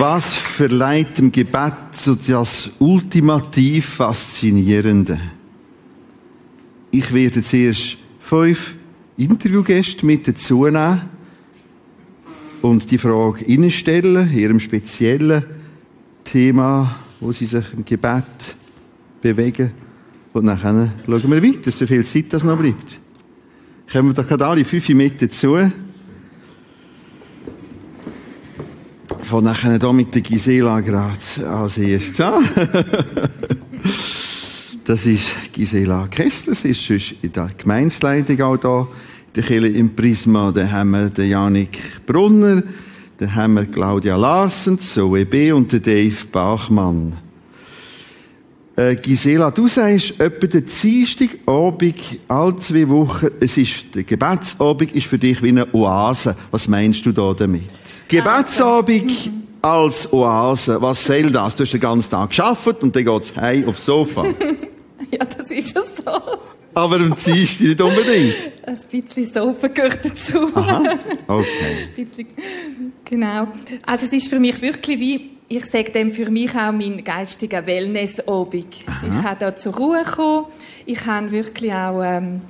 Was verleiht dem Gebet so das ultimativ Faszinierende? Ich werde zuerst fünf Interviewgäste mit dazu nehmen und die Frage Ihnen stellen, Ihrem speziellen Thema, wo Sie sich im Gebet bewegen. Und dann schauen wir weiter, so viel Zeit das noch bleibt. Kommen wir doch alle fünf mit dazu. Von nachher hier mit der Gisela gerade als erstes an. das ist Gisela Kessler, sie ist sonst in der Gemeinsleitung auch da. Der Kille im Prisma, da haben wir den Janik Brunner, dann haben wir Claudia Larsen, Zoe B. und den Dave Bachmann. Äh, Gisela, du sagst, etwa der Dienstagabend, alle zwei Wochen, es ist, der Gebetsabend ist für dich wie eine Oase. Was meinst du da damit? Gebetsabend als Oase, was soll das? Du hast den ganzen Tag geschafft und dann geht's heim aufs Sofa. ja, das ist ja so. Aber am Dienstag nicht unbedingt. Ein bisschen Sofa gehört dazu. Aha, okay. genau. Also es ist für mich wirklich wie ich sage dem für mich auch mein geistiger Wellness-Obig. Ich habe da zur Ruhe gekommen. Ich habe wirklich auch, ähm,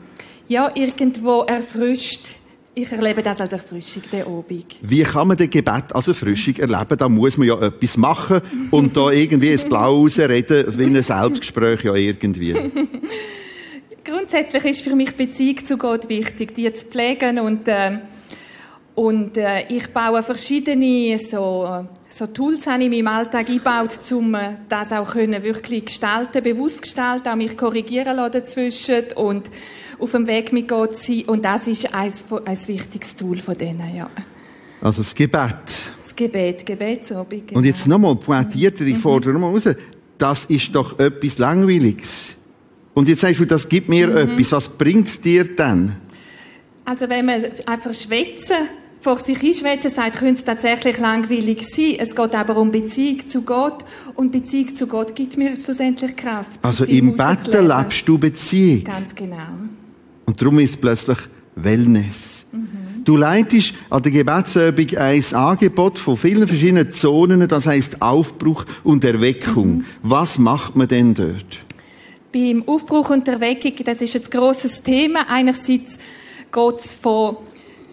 ja, irgendwo erfrischt. Ich erlebe das als Erfrischung, der Obig. Wie kann man den Gebet als Erfrischung erleben? Da muss man ja etwas machen und da irgendwie ins Blau rausreden, wie ein Selbstgespräch ja irgendwie. Grundsätzlich ist für mich Beziehung zu Gott wichtig, die zu pflegen und, äh, und äh, ich baue verschiedene so so Tools habe ich in meinem Alltag eingebaut, um äh, das auch können wirklich gestalten, bewusst gestalten, auch mich korrigieren lassen dazwischen und auf dem Weg mit Gott sein. Und das ist ein, ein wichtiges Tool von denen, ja. Also das Gebet. Das Gebet, Gebetsobig. Genau. Und jetzt nochmal pointierter, ich mhm. fordere nochmal raus. Das ist doch etwas Langweiliges. Und jetzt sagst du, das gibt mir mhm. etwas. Was bringt es dir denn? Also wenn man einfach schwätzen vor sich hinschwätzen sagt, könnte es tatsächlich langweilig sein. Es geht aber um Beziehung zu Gott und Beziehung zu Gott gibt mir schlussendlich Kraft. Also im Betten lebst du Beziehung. Ganz genau. Und darum ist plötzlich Wellness. Mhm. Du leitest an der Gebetsübung ein Angebot von vielen verschiedenen Zonen, das heißt Aufbruch und Erweckung. Mhm. Was macht man denn dort? Beim Aufbruch und Erweckung, das ist ein grosses Thema. Einerseits geht es von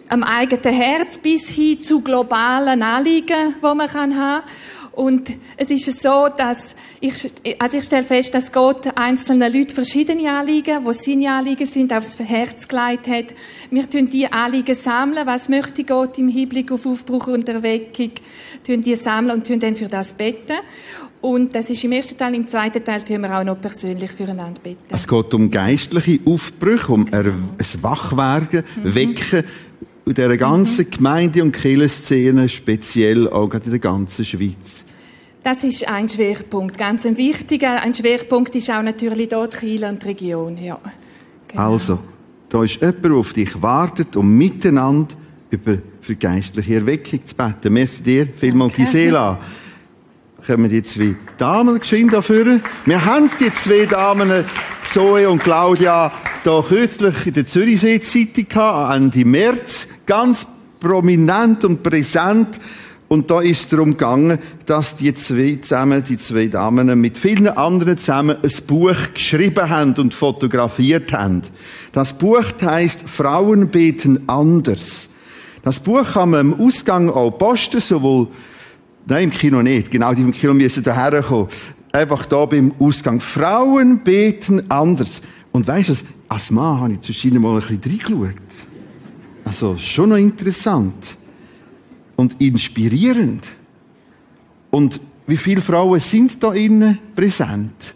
am eigenen Herz bis hin zu globalen Anliegen, die man haben kann. Und es ist so, dass ich, also ich stelle fest, dass Gott einzelnen Leuten verschiedene Anliegen, die seine Anliegen sind, aufs Herz gelegt hat. Wir tun die Anliegen sammeln. Was möchte Gott im Hinblick auf Aufbruch und Erweckung? Tun die sammeln und tun dann für das beten. Und das ist im ersten Teil. Im zweiten Teil tun wir auch noch persönlich füreinander beten. Es geht um geistliche Aufbrüche, um ein Wachwerden, mhm. Wecken in dieser ganzen mhm. Gemeinde- und Kirchenszene, speziell auch in der ganzen Schweiz? Das ist ein Schwerpunkt, ganz ein wichtiger. Ein Schwerpunkt ist auch natürlich dort Kiel und die Region. Ja. Genau. Also, da ist jemand, der auf dich wartet, um miteinander über für geistliche Erweckung zu beten. Merci dir, vielmal okay. Gisela. Kommen die zwei Damen geschwind dafür. Wir haben die zwei Damen, Zoe und Claudia, da kürzlich in der Zürichsee-Zeitung gehabt, Ende März ganz prominent und präsent. Und da ist es darum gegangen, dass die zwei zusammen, die zwei Damen mit vielen anderen zusammen ein Buch geschrieben haben und fotografiert haben. Das Buch heißt Frauen beten anders. Das Buch kann man im Ausgang auch posten, sowohl, nein, im Kino nicht, genau, die im Kino müssen daher kommen. Einfach da beim Ausgang. Frauen beten anders. Und weißt du, als Mann habe ich zwischen mal ein bisschen reingeschaut. Also schon noch interessant und inspirierend. Und wie viele Frauen sind da innen präsent?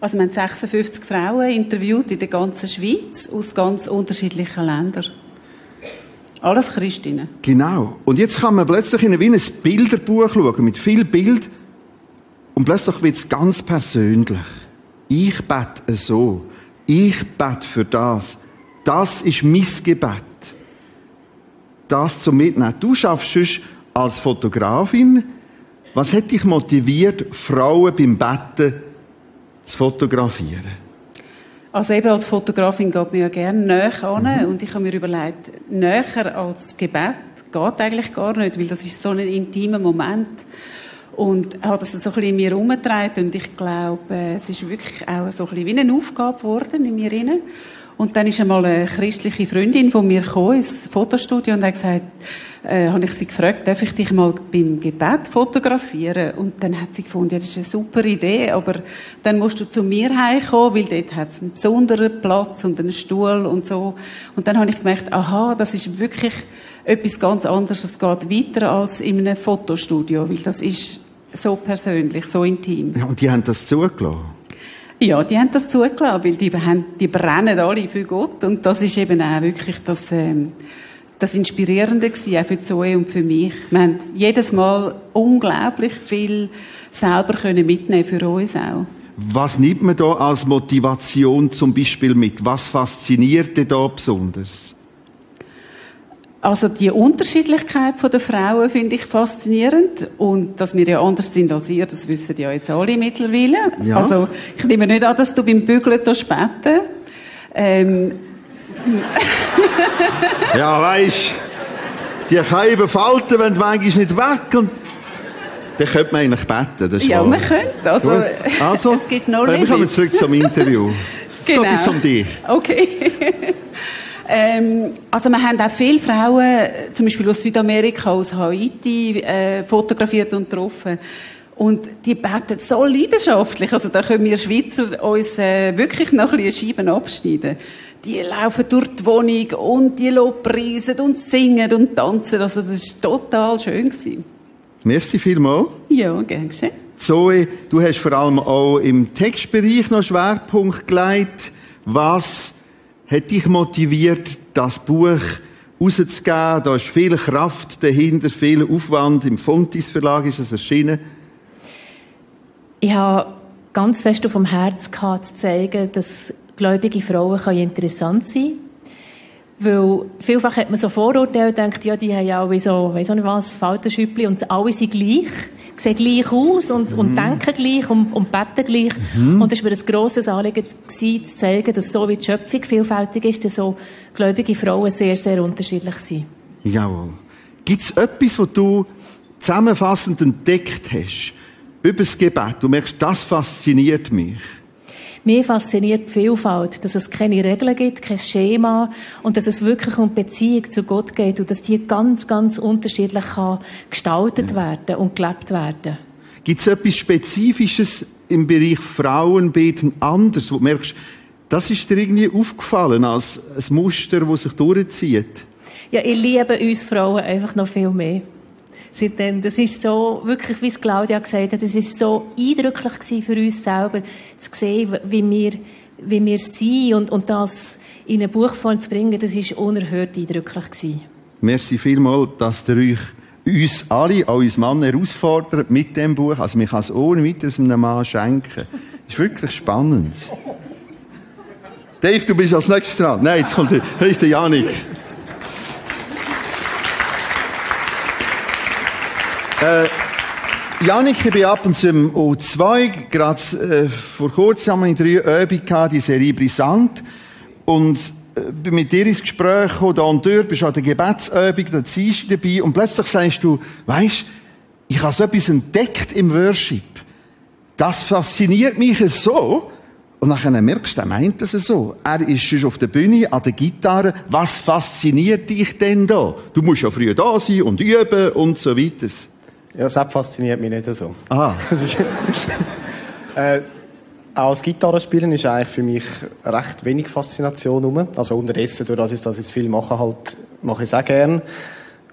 Also wir haben 56 Frauen interviewt in der ganzen Schweiz aus ganz unterschiedlichen Ländern. Alles Christinnen. Genau. Und jetzt kann man plötzlich in ein Bilderbuch schauen mit viel Bild und plötzlich wird es ganz persönlich. Ich bete so. Ich bete für das. Das ist mein Gebet. Das zum Mitnehmen. Du schaffst sonst als Fotografin. Was hat dich motiviert, Frauen beim Betten zu fotografieren? Also eben als Fotografin geht man ja gerne näher an. Mhm. Und ich habe mir überlegt, näher als Gebet geht eigentlich gar nicht, weil das ist so ein intimer Moment. Und hat das so ein bisschen in mir herumgetragen und ich glaube, es ist wirklich auch so ein bisschen wie eine Aufgabe geworden in mir rein. Und dann ist einmal eine christliche Freundin von mir gekommen ins Fotostudio und hat gesagt, äh, habe ich sie gefragt, darf ich dich mal beim Gebet fotografieren? Und dann hat sie gefunden, ja, das ist eine super Idee, aber dann musst du zu mir heimkommen, weil dort hat es einen besonderen Platz und einen Stuhl und so. Und dann habe ich gemerkt, aha, das ist wirklich etwas ganz anderes. Es geht weiter als in einem Fotostudio, weil das ist so persönlich, so intim. Ja, und die haben das zugelassen? Ja, die haben das zugelassen, weil die, haben, die brennen alle für Gott. Und das ist eben auch wirklich das, ähm, das Inspirierende gewesen, auch für Zoe und für mich. Wir haben jedes Mal unglaublich viel selber können mitnehmen für uns auch. Was nimmt man da als Motivation zum Beispiel mit? Was fasziniert dich da besonders? Also die Unterschiedlichkeit der Frauen finde ich faszinierend und dass wir ja anders sind als ihr, das wissen ja jetzt alle mittlerweile. Ja. Also ich nehme nicht an, dass du beim Bügeln da späten. Ähm. ja, weisst, die Scheiben falten, wenn manchmal nicht weg und dann könnte man eigentlich beten. Ja, wahr. man könnte. Also, also, es gibt noch Wir kommen zurück zum Interview. Es genau. geht jetzt um dich. Okay. Ähm, also wir haben auch viele Frauen, zum Beispiel aus Südamerika, aus Haiti, äh, fotografiert und getroffen. Und die beten so leidenschaftlich, also da können wir Schweizer uns äh, wirklich noch ein bisschen Scheiben abschneiden. Die laufen durch die Wohnung und die lobpreisen und singen und tanzen, also das war total schön. Gewesen. Merci vielmals. Ja, gern geschehen. Zoe, du hast vor allem auch im Textbereich noch Schwerpunkt gelegt. Was hat dich motiviert, das Buch rauszugeben? Da ist viel Kraft dahinter, viel Aufwand. Im Fontis Verlag ist es erschienen. Ich habe ganz fest auf dem Herz gehabt, zu zeigen, dass gläubige Frauen interessant sein können. Weil vielfach hat man so Vorurteile und denkt, ja, die haben ja wie so, weiss auch nicht was, Faltenschüppli und alle sind gleich sehen gleich aus und, mhm. und denken gleich und, und beten gleich. Mhm. Und es war mir ein grosses Anliegen, zu zeigen, dass so wie die Schöpfung vielfältig ist, dass so gläubige Frauen sehr, sehr unterschiedlich sind. Jawohl. Gibt es etwas, was du zusammenfassend entdeckt hast über das Gebet? Du merkst, das fasziniert mich. Mir fasziniert die Vielfalt, dass es keine Regeln gibt, kein Schema und dass es wirklich um Beziehung zu Gott geht und dass die ganz, ganz unterschiedlich kann gestaltet ja. werden und gelebt werden. Gibt es etwas Spezifisches im Bereich Frauenbeten anders, wo du merkst, das ist dir irgendwie aufgefallen als ein Muster, das sich durchzieht? Ja, ich liebe uns Frauen einfach noch viel mehr seitdem. Das ist so, wirklich, wie es Claudia gesagt hat, das ist so eindrücklich für uns selber, zu sehen, wie wir, wie wir sind und, und das in eine Buchform zu bringen, das ist unerhört eindrücklich gewesen. Merci vielmals, dass ihr euch uns alle, auch uns Mann herausfordert mit dem Buch. Also, man kann es ohne weiteres einem Mann schenken. Das ist wirklich spannend. Dave, du bist als nächstes dran. Nein, jetzt kommt der, der Janik. Äh, Janik, ich bin ab und zu im O2. Gerade äh, vor kurzem haben wir drei Übungen die Serie Brisant. Und äh, bin mit dir ins Gespräch gekommen, da und dort, bist an der Gebetsübung, da ziehst du dabei. Und plötzlich sagst du, weisst, ich habe so etwas entdeckt im Worship. Das fasziniert mich so. Und dann merkst du, er meint das so. Er ist schon auf der Bühne, an der Gitarre. Was fasziniert dich denn da? Du musst ja früher da sein und üben und so weiter. Ja, das fasziniert mich nicht so. Aha. äh, auch das Gitarrespielen ist eigentlich für mich recht wenig Faszination rum. Also unterdessen, durch das ich das jetzt viel mache, halt, mache ich es auch gern.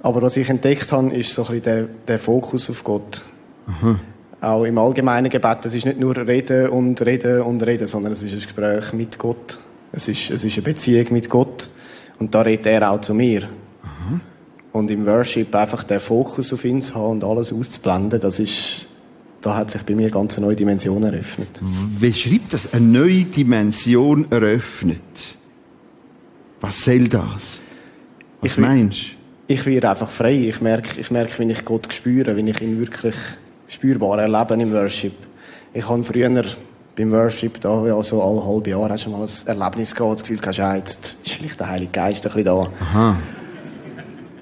Aber was ich entdeckt habe, ist so ein bisschen der, der Fokus auf Gott. Aha. Auch im allgemeinen Gebet, es ist nicht nur Reden und Reden und Reden, sondern es ist ein Gespräch mit Gott. Es ist, es ist eine Beziehung mit Gott. Und da redet er auch zu mir. Aha. Und im Worship einfach den Fokus auf ihn zu haben und alles auszublenden, das ist, da hat sich bei mir ganz eine neue Dimension eröffnet. Wie schreibt das? Eine neue Dimension eröffnet? Was soll das? Was ich meinst du? Ich werde einfach frei. Ich merke, ich merke, wenn ich Gott spüre, wenn ich ihn wirklich spürbar erlebe im Worship. Ich habe früher beim Worship da, ja, so alle halbe Jahre hast du mal ein Erlebnis gehabt, das Gefühl hast, ja, jetzt ist vielleicht der Heilige Geist ein bisschen da. Aha.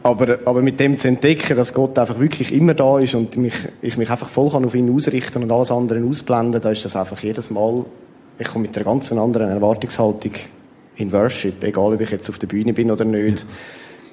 Aber, aber mit dem zu entdecken, dass Gott einfach wirklich immer da ist und mich, ich mich einfach voll kann auf ihn ausrichten und alles andere ausblenden, da ist das einfach jedes Mal, ich komme mit einer ganz anderen Erwartungshaltung in Worship, egal ob ich jetzt auf der Bühne bin oder nicht.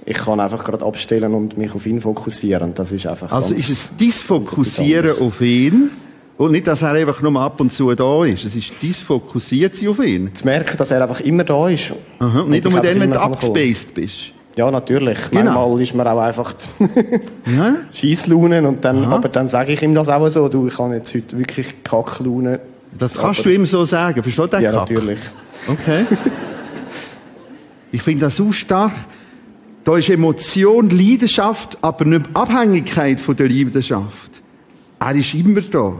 Ich kann einfach gerade abstellen und mich auf ihn fokussieren. Das ist einfach Also ist es dein Fokussieren auf ihn und nicht, dass er einfach nur ab und zu da ist. Es ist dein Fokussiert auf ihn. zu merken, dass er einfach immer da ist. Aha. Und Nicht ich nur dann, wenn du abgespaced bist. Ja, natürlich. Genau. Manchmal ist man auch einfach Ja? Scheisslaunen und dann, Aha. aber dann sage ich ihm das auch so, du, ich habe jetzt heute wirklich Kacklaune. Das kannst Aber- du ihm so sagen. Versteht der Ja, Kack? natürlich. Okay. Ich finde das so stark. Da ist Emotion, Leidenschaft, aber nicht Abhängigkeit von der Leidenschaft. Er ist immer da.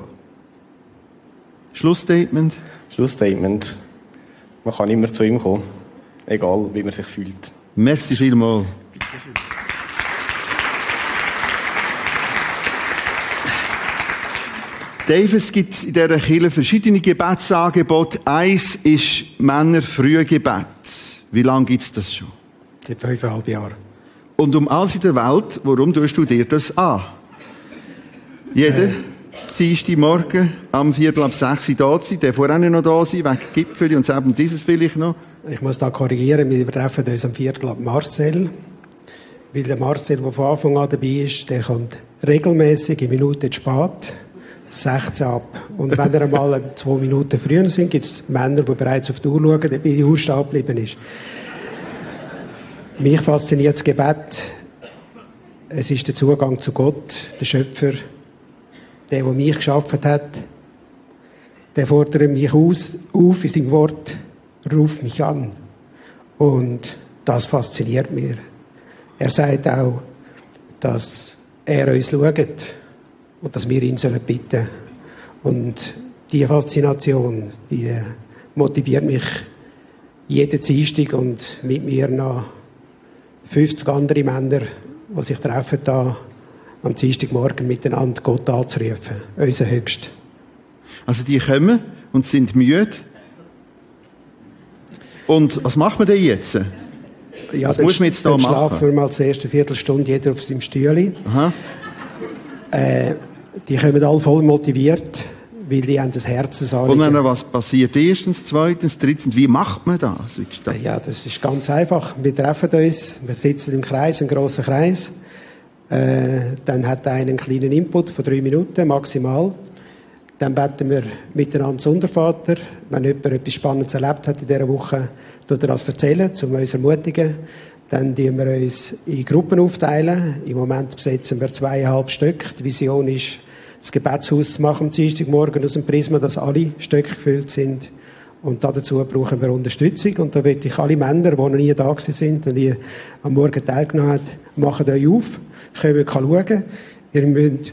Schlussstatement. Schlussstatement. Man kann immer zu ihm kommen. Egal, wie man sich fühlt. Merci vielmals. Dave, es gibt in dieser Kirche verschiedene Gebetsangebote. Eins ist Männer-Frühgebet. Wie lange gibt es das schon? Seit fünfeinhalb Jahren. Und um alles in der Welt, warum tust du dir das an? Jeder Dienstag Morgen am Viertel ab sechs Uhr da sein, der vorher noch da sein, wegen Gipfel und eben dieses vielleicht noch. Ich muss da korrigieren, wir treffen uns am Viertel ab Marcel. Weil der Marcel, der von Anfang an dabei ist, der kommt regelmäßig in Minuten spät, 16 ab. Und wenn er einmal zwei Minuten früher sind, gibt es Männer, die bereits auf die Uhr schauen, ob ihre Uhr stehen geblieben ist. Mich fasziniert das Gebet. Es ist der Zugang zu Gott, der Schöpfer, der, der mich geschaffen hat. Der fordert mich aus, auf in seinem Wort, ruf mich an. Und das fasziniert mich. Er sagt auch, dass er uns schaut und dass wir ihn sollen bitten. Und diese Faszination, die motiviert mich jeden Dienstag und mit mir noch 50 andere Männer, die sich treffen, da am Dienstagmorgen miteinander Gott anzurufen, unser Höchst. Also die kommen und sind müde. Und was macht man denn jetzt? Ja, Was muss man jetzt da machen? schlafen wir mal zuerst eine Viertelstunde jeder auf seinem Stühle. Äh, die kommen alle voll motiviert, weil die haben das Und Herzensanliegen. dann, was passiert erstens, zweitens, drittens? Wie macht man das? Steht- Ja, das ist ganz einfach. Wir treffen uns, wir sitzen im Kreis, einen grossen Kreis. Äh, dann hat einer einen kleinen Input von drei Minuten maximal. Dann beten wir miteinander das Untervater. Wenn jemand etwas Spannendes erlebt hat in dieser Woche, tut er das erzählen, um uns ermutigen. Dann teilen wir uns in Gruppen aufteilen. Im Moment besetzen wir zweieinhalb Stück. Die Vision ist, das Gebetshaus zu machen am Dienstagmorgen aus dem Prisma, dass alle Stöcke gefüllt sind. Und dazu brauchen wir Unterstützung. Und da möchte ich alle Männer, die noch nie da sind und die am Morgen teilgenommen haben, machen euch auf, kommen schauen. Ihr müsst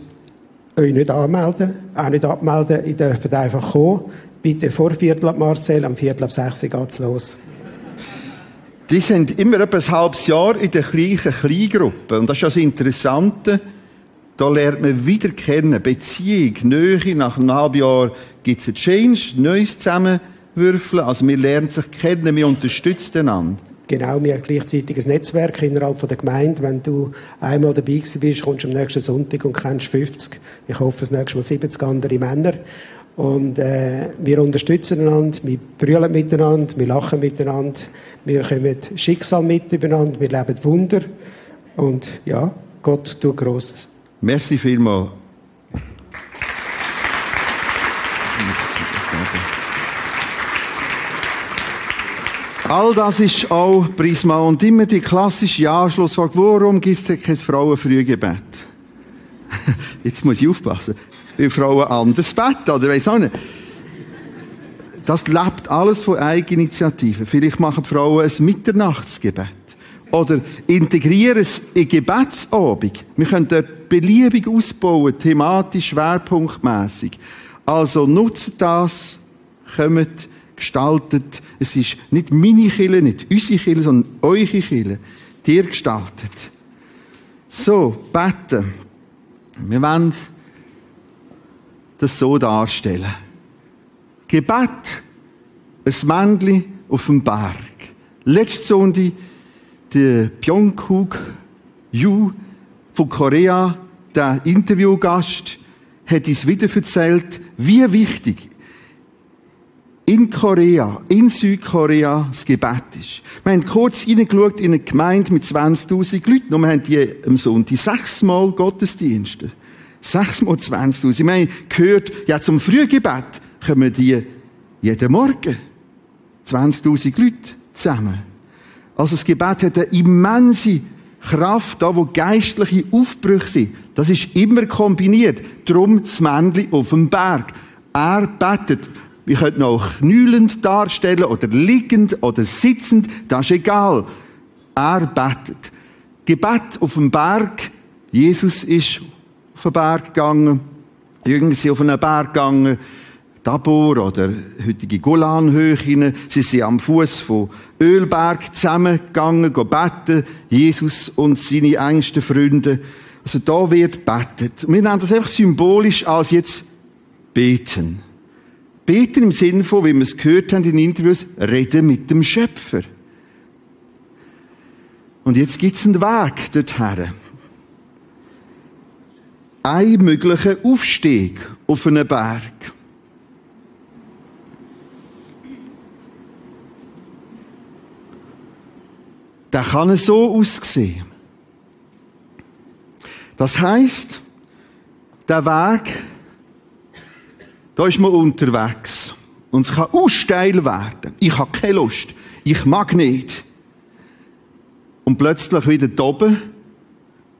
euch nicht anmelden, auch nicht abmelden. Ihr dürft einfach kommen. Bitte vor Viertel ab Marcel, am Viertel ab sechs Uhr geht's los. Die sind immer etwa ein halbes Jahr in der gleichen Kleingruppe. Und das ist das Interessante. Da lernt man wieder kennen. Beziehung, Nähe. Nach einem halben Jahr gibt es einen Change, Neues zusammenwürfeln. Also wir lernen sich kennen, wir unterstützen einander. Genau, wir haben gleichzeitig ein Netzwerk innerhalb von der Gemeinde. Wenn du einmal dabei gewesen bist, kommst du am nächsten Sonntag und kennst 50. Ich hoffe, das nächste Mal 70 andere Männer. Und äh, wir unterstützen einander, wir brüllen miteinander, wir lachen miteinander, wir kommen Schicksal mit übereinander, wir leben Wunder. Und ja, Gott tut Grosses. Merci vielmals. All das ist auch Prisma und immer die klassische Anschlussfrage, warum gibt es denn kein Frauenfrühgebet? Jetzt muss ich aufpassen, weil Frauen anders beten, oder weiss auch nicht. Das lebt alles von Eigeninitiative. Vielleicht machen Frauen ein Mitternachtsgebet. Oder integrieren es in Gebetsabend. Wir können dort beliebig ausbauen, thematisch, schwerpunktmässig. Also nutzt das, kommt, gestaltet. Es ist nicht meine Kille, nicht unsere Kille, sondern eure Kille. Die ihr gestaltet. So, beten. Wir wollen das so darstellen. Gebet, ein Männchen auf dem Berg. Letzte Sonntag, der Pyeonghuk Yu von Korea, der Interviewgast, hat uns wieder erzählt, wie wichtig in Korea, in Südkorea, das Gebet ist. Wir haben kurz reingeschaut in eine Gemeinde mit 20.000 Leuten und wir haben die am Sonntag sechsmal Gottesdienste. Sechsmal 20.000. Ich meine, gehört, ja, zum Frühgebet kommen die jeden Morgen. 20.000 Leute zusammen. Also das Gebet hat eine immense Kraft, da wo geistliche Aufbrüche sind. Das ist immer kombiniert. Drum das Männchen auf dem Berg. Er betet. Wir können auch knüllend darstellen oder liegend oder sitzend. Das ist egal. Er betet. Gebet auf dem Berg. Jesus ist auf den Berg gegangen. Jünger sind auf einen Berg gegangen. Tabor oder heutige Golanhöhen. Sie sind am Fuß von Ölberg zusammengegangen, beten. Jesus und seine engsten Freunde. Also da wird betet. Wir nennen das einfach symbolisch als jetzt beten. Beten im Sinne von, wie wir es gehört haben in Interviews, reden mit dem Schöpfer. Und jetzt gibt es einen Weg dorthin. Ein möglicher Aufstieg auf einen Berg. Der kann so aussehen. Das heißt, der Weg, da ist man unterwegs. Und es kann auch steil werden. Ich habe keine Lust. Ich mag nicht. Und plötzlich wieder oben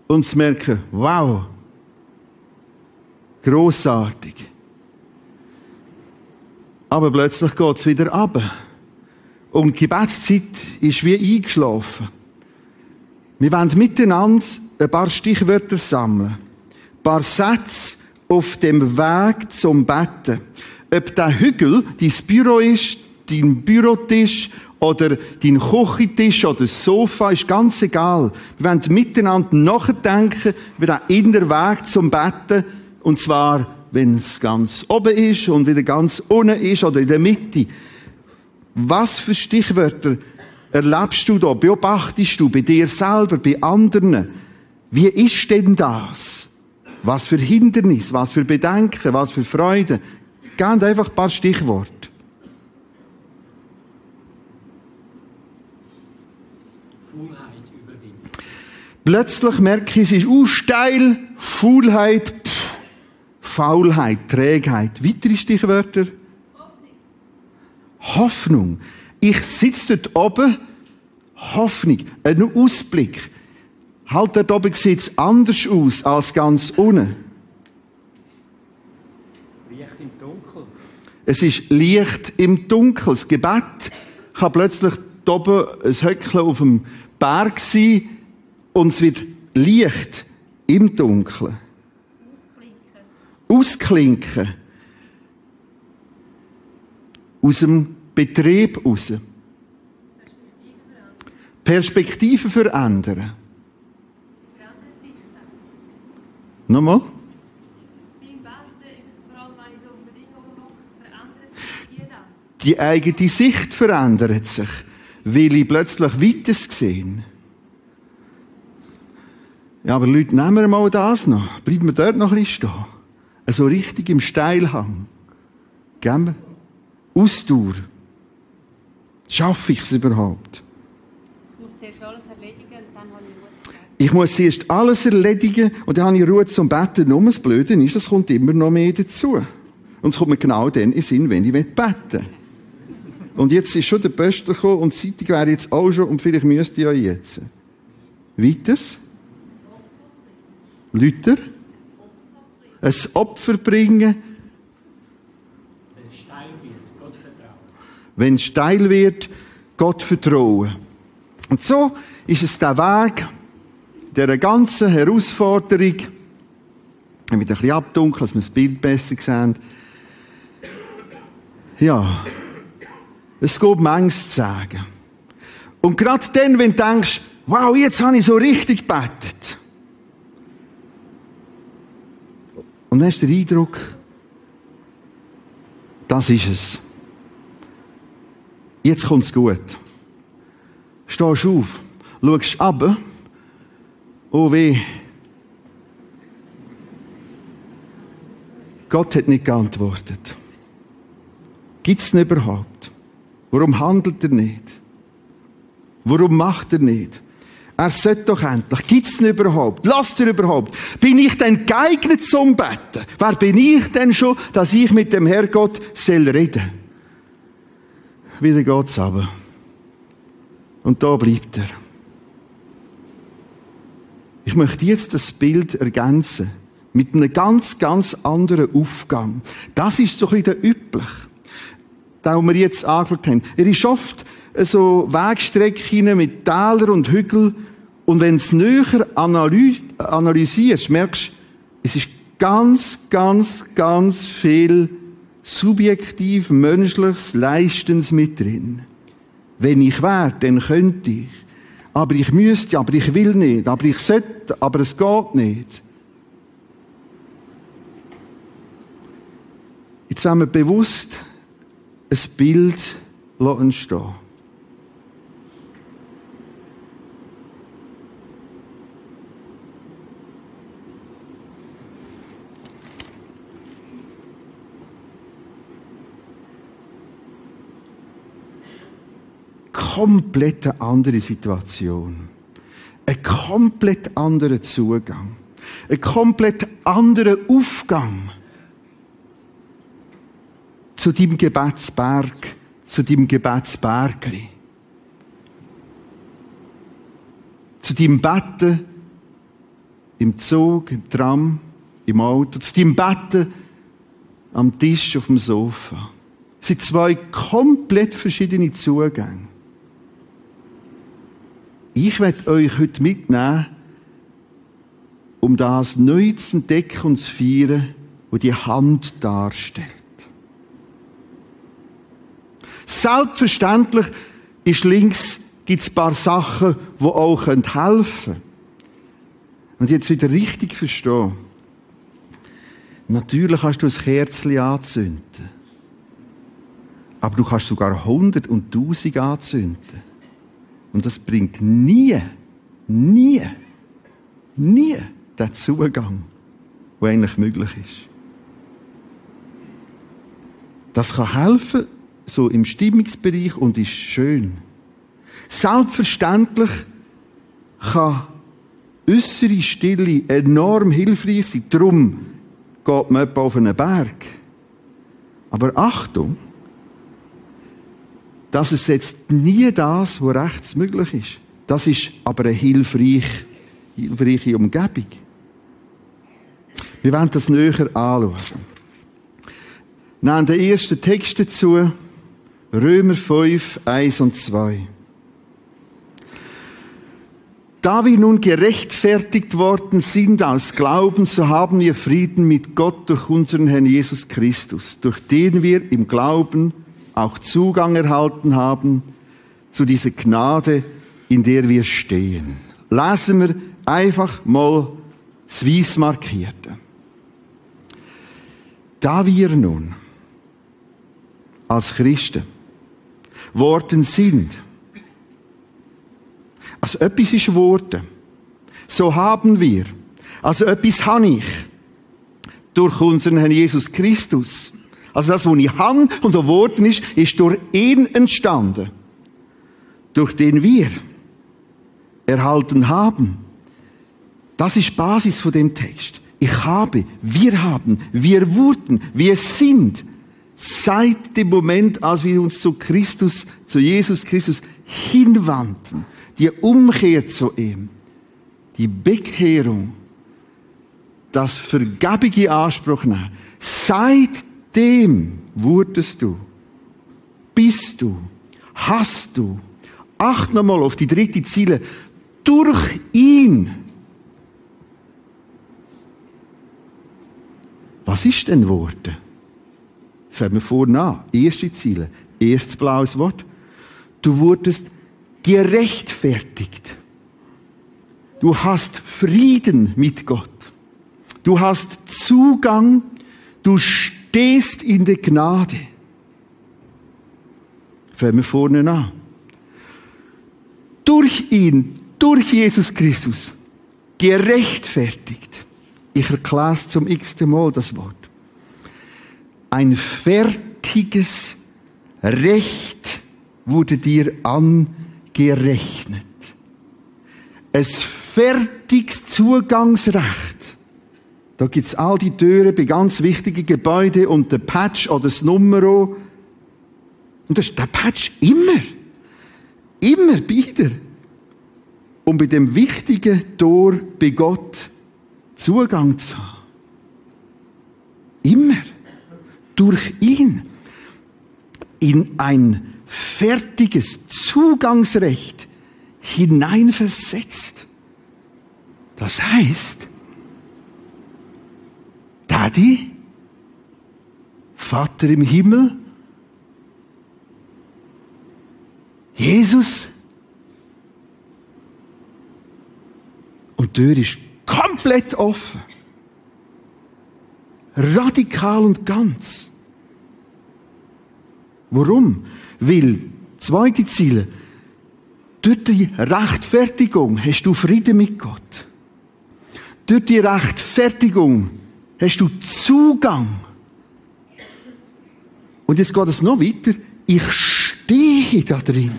und zu merken, wow, großartig. Aber plötzlich geht es wieder ab. Und die Gebetszeit ist wie eingeschlafen. Wir wollen miteinander ein paar Stichwörter sammeln. Ein paar Sätze auf dem Weg zum Betten. Ob der Hügel dein Büro ist, dein Bürotisch oder dein Küchentisch oder das Sofa, ist ganz egal. Wir wollen miteinander nachdenken über den inneren Weg zum Betten. Und zwar, wenn es ganz oben ist und wieder ganz unten ist oder in der Mitte. Was für Stichwörter erlebst du da? Beobachtest du bei dir selber, bei anderen? Wie ist denn das? Was für Hindernis, was für Bedenken, was für Freude? Gebt einfach ein paar Stichworte. Plötzlich merke ich, es ist uh, steil, Faulheit, pff, Faulheit, Trägheit. Weitere Stichwörter? Hoffnung. Hoffnung. Ich sitze dort oben, Hoffnung, ein Ausblick. Halt dort oben sieht es anders aus als ganz unten. Licht im Dunkeln. Es ist Licht im Dunkeln. Das Gebet kann plötzlich dort oben ein Höckchen auf dem Berg sein und es wird Licht im Dunkeln. Ausklinken. Aus dem Betrieb raus. Perspektive verändern. Nochmal? Die eigene Sicht verändert sich, weil ich plötzlich weiteres gesehen. Ja, aber Leute, nehmen wir mal das noch. Bleiben wir dort noch ein bisschen stehen. Also richtig im Steilhang. Gehen wir? Ausdauer. Schaffe ich es überhaupt? Ich muss zuerst alles erledigen und dann habe ich. Ich muss zuerst alles erledigen und dann habe ich Ruhe zum Betten. Nur das Blöde ist, es kommt immer noch mehr dazu. Und es kommt mir genau dann in den Sinn, wenn ich beten will. Und jetzt ist schon der Pöster gekommen und die Zeitung wäre jetzt auch schon und vielleicht müsste ich ja jetzt. Weiters? Lüter? Ein Opfer bringen. Wenn es steil wird, Gott vertrauen. Und so ist es der Weg dieser ganzen Herausforderung. Ich wieder ein bisschen abdunkeln, dass wir das Bild besser sehen. Ja. Es geht manches zu sagen. Und gerade dann, wenn du denkst, wow, jetzt habe ich so richtig gebetet. Und dann hast du den Eindruck, das ist es. Jetzt kommt es gut. Stehst auf, schaust ab Oh weh. Gott hat nicht geantwortet. Gibt's ihn überhaupt? Warum handelt er nicht? Warum macht er nicht? Er sollte doch endlich. Gibt's ihn überhaupt? Lasst er überhaupt? Bin ich denn geeignet zum Betten? Wer bin ich denn schon, dass ich mit dem Herrgott soll reden? Wieder geht's aber. Und da bleibt er. Ich möchte jetzt das Bild ergänzen mit einem ganz, ganz anderen Aufgang. Das ist so ein bisschen üblich, den wir jetzt angeschaut haben. Er ist oft so Wegstrecken mit Tälern und Hügeln und wenn du es näher analysierst, merkst du, es ist ganz, ganz, ganz viel subjektiv menschliches Leistens mit drin. Wenn ich wäre, dann könnte ich. Aber ich müsste, aber ich will nicht, aber ich sollte, aber es geht nicht. Jetzt wollen wir bewusst ein Bild entstehen. Komplett andere Situation. Ein komplett anderer Zugang. Ein komplett anderer Aufgang zu deinem Gebetsberg, zu deinem Gebetsbergli. Zu deinem Betten im Zug, im Tram, im Auto, zu deinem Betten am Tisch, auf dem Sofa. Es sind zwei komplett verschiedene Zugänge. Ich werde euch heute mitnehmen, um das neu zu entdecken und zu feiern, wo die Hand darstellt. Selbstverständlich ist links gibt's ein paar Sachen, die auch helfen können. Und jetzt wieder richtig verstehen. Natürlich kannst du ein Kerzchen anzünden. Aber du kannst sogar hundert und tausend anzünden. Und das bringt nie, nie, nie den Zugang, der eigentlich möglich ist. Das kann helfen, so im Stimmungsbereich und ist schön. Selbstverständlich kann äußere Stille enorm hilfreich sein. Darum geht man etwa auf einen Berg. Aber Achtung, das ist jetzt nie das, was rechts möglich ist. Das ist aber eine hilfreiche, hilfreiche Umgebung. Wir werden das näher anschauen. Nehmen den ersten Text dazu, Römer 5, 1 und 2. Da wir nun gerechtfertigt worden sind aus Glauben, so haben wir Frieden mit Gott durch unseren Herrn Jesus Christus, durch den wir im Glauben auch Zugang erhalten haben zu dieser Gnade, in der wir stehen. Lesen wir einfach mal das Weiss markierte. Da wir nun als Christen worden sind, also etwas ist worden, so haben wir, also etwas habe ich durch unseren Herrn Jesus Christus also das, was ich habe und geworden ist, ist durch ihn entstanden. Durch den wir erhalten haben. Das ist Basis von dem Text. Ich habe, wir haben, wir wurden, wir sind seit dem Moment, als wir uns zu Christus, zu Jesus Christus hinwandten. Die Umkehr zu ihm. Die Bekehrung. Das Vergebung in Anspruch nehmen. Seit dem wurdest du, bist du, hast du, acht nochmal auf die dritte Ziele, durch ihn. Was ist denn Worte? Fangen wir vorne an. Erste Ziele. Erstes blaues Wort. Du wurdest gerechtfertigt. Du hast Frieden mit Gott. Du hast Zugang. Du stehst in der Gnade. Fangen wir vorne an. Durch ihn, durch Jesus Christus, gerechtfertigt. Ich erkläre es zum x-ten Mal, das Wort. Ein fertiges Recht wurde dir angerechnet. Ein fertiges Zugangsrecht. Da gibt's all die Türen bei ganz wichtigen Gebäuden und der Patch oder das Numero. Und das ist der Patch immer. Immer wieder. Um bei dem wichtigen Tor bei Gott Zugang zu haben. Immer. Durch ihn. In ein fertiges Zugangsrecht hineinversetzt. Das heißt, Daddy, Vater im Himmel, Jesus und die Tür ist komplett offen. Radikal und ganz. Warum? Weil, zweite Ziele, durch die Rechtfertigung hast du Frieden mit Gott. Durch die Rechtfertigung hast du Zugang. Und jetzt geht es noch weiter. Ich stehe da drin.